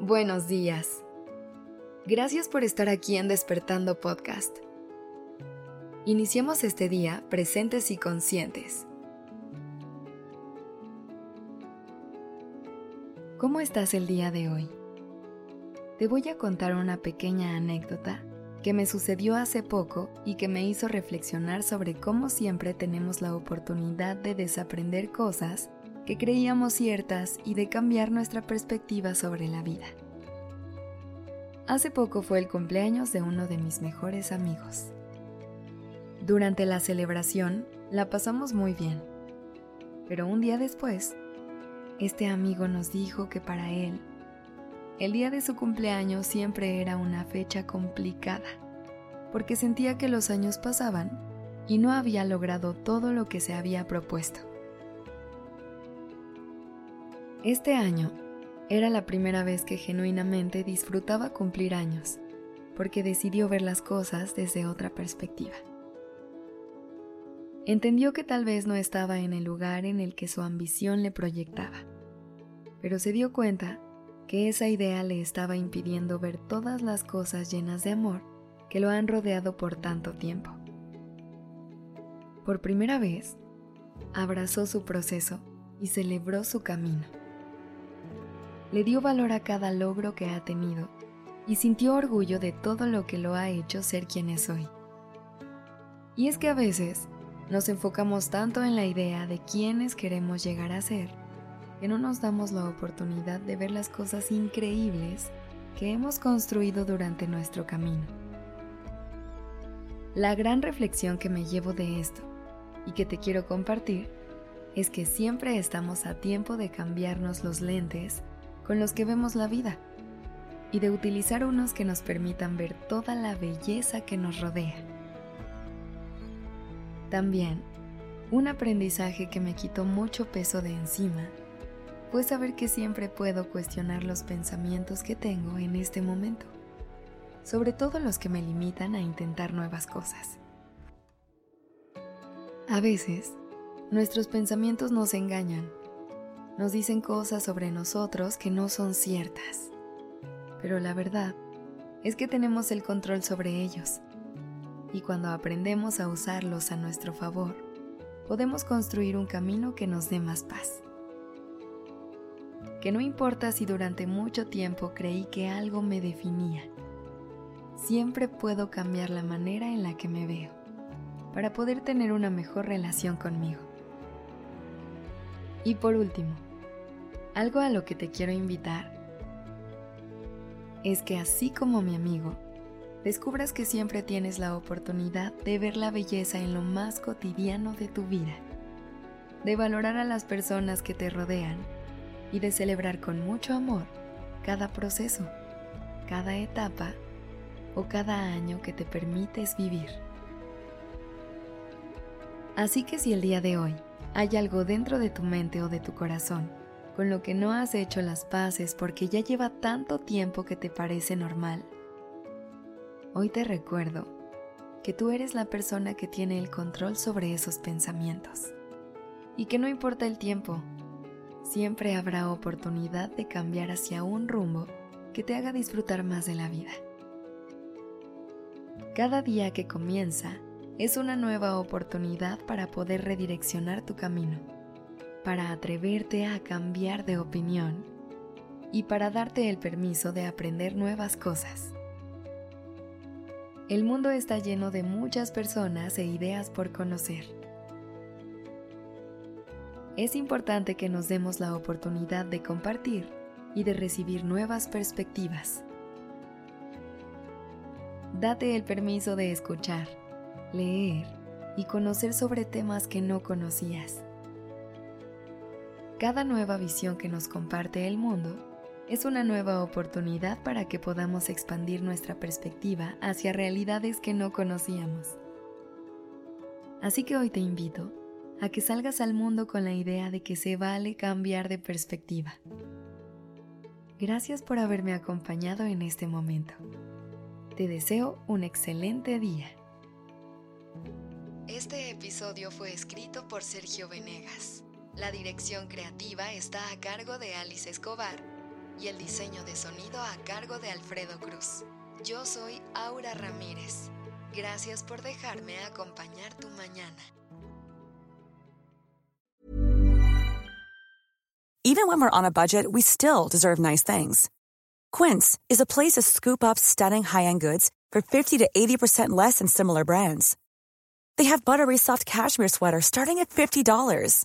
Buenos días. Gracias por estar aquí en Despertando Podcast. Iniciemos este día presentes y conscientes. ¿Cómo estás el día de hoy? Te voy a contar una pequeña anécdota que me sucedió hace poco y que me hizo reflexionar sobre cómo siempre tenemos la oportunidad de desaprender cosas que creíamos ciertas y de cambiar nuestra perspectiva sobre la vida. Hace poco fue el cumpleaños de uno de mis mejores amigos. Durante la celebración la pasamos muy bien, pero un día después, este amigo nos dijo que para él, el día de su cumpleaños siempre era una fecha complicada, porque sentía que los años pasaban y no había logrado todo lo que se había propuesto. Este año era la primera vez que genuinamente disfrutaba cumplir años, porque decidió ver las cosas desde otra perspectiva. Entendió que tal vez no estaba en el lugar en el que su ambición le proyectaba, pero se dio cuenta que esa idea le estaba impidiendo ver todas las cosas llenas de amor que lo han rodeado por tanto tiempo. Por primera vez, abrazó su proceso y celebró su camino le dio valor a cada logro que ha tenido y sintió orgullo de todo lo que lo ha hecho ser quien es hoy. Y es que a veces nos enfocamos tanto en la idea de quiénes queremos llegar a ser que no nos damos la oportunidad de ver las cosas increíbles que hemos construido durante nuestro camino. La gran reflexión que me llevo de esto y que te quiero compartir es que siempre estamos a tiempo de cambiarnos los lentes con los que vemos la vida y de utilizar unos que nos permitan ver toda la belleza que nos rodea. También, un aprendizaje que me quitó mucho peso de encima fue saber que siempre puedo cuestionar los pensamientos que tengo en este momento, sobre todo los que me limitan a intentar nuevas cosas. A veces, nuestros pensamientos nos engañan nos dicen cosas sobre nosotros que no son ciertas. Pero la verdad es que tenemos el control sobre ellos. Y cuando aprendemos a usarlos a nuestro favor, podemos construir un camino que nos dé más paz. Que no importa si durante mucho tiempo creí que algo me definía, siempre puedo cambiar la manera en la que me veo para poder tener una mejor relación conmigo. Y por último, algo a lo que te quiero invitar es que así como mi amigo, descubras que siempre tienes la oportunidad de ver la belleza en lo más cotidiano de tu vida, de valorar a las personas que te rodean y de celebrar con mucho amor cada proceso, cada etapa o cada año que te permites vivir. Así que si el día de hoy hay algo dentro de tu mente o de tu corazón con lo que no has hecho las paces porque ya lleva tanto tiempo que te parece normal. Hoy te recuerdo que tú eres la persona que tiene el control sobre esos pensamientos y que no importa el tiempo, siempre habrá oportunidad de cambiar hacia un rumbo que te haga disfrutar más de la vida. Cada día que comienza es una nueva oportunidad para poder redireccionar tu camino para atreverte a cambiar de opinión y para darte el permiso de aprender nuevas cosas. El mundo está lleno de muchas personas e ideas por conocer. Es importante que nos demos la oportunidad de compartir y de recibir nuevas perspectivas. Date el permiso de escuchar, leer y conocer sobre temas que no conocías. Cada nueva visión que nos comparte el mundo es una nueva oportunidad para que podamos expandir nuestra perspectiva hacia realidades que no conocíamos. Así que hoy te invito a que salgas al mundo con la idea de que se vale cambiar de perspectiva. Gracias por haberme acompañado en este momento. Te deseo un excelente día. Este episodio fue escrito por Sergio Venegas. La dirección creativa está a cargo de Alice Escobar y el diseño de sonido a cargo de Alfredo Cruz. Yo soy Aura Ramírez. Gracias por dejarme acompañar tu mañana. Even when we're on a budget, we still deserve nice things. Quince is a place to scoop up stunning high-end goods for 50 to 80% less than similar brands. They have buttery soft cashmere sweaters starting at $50,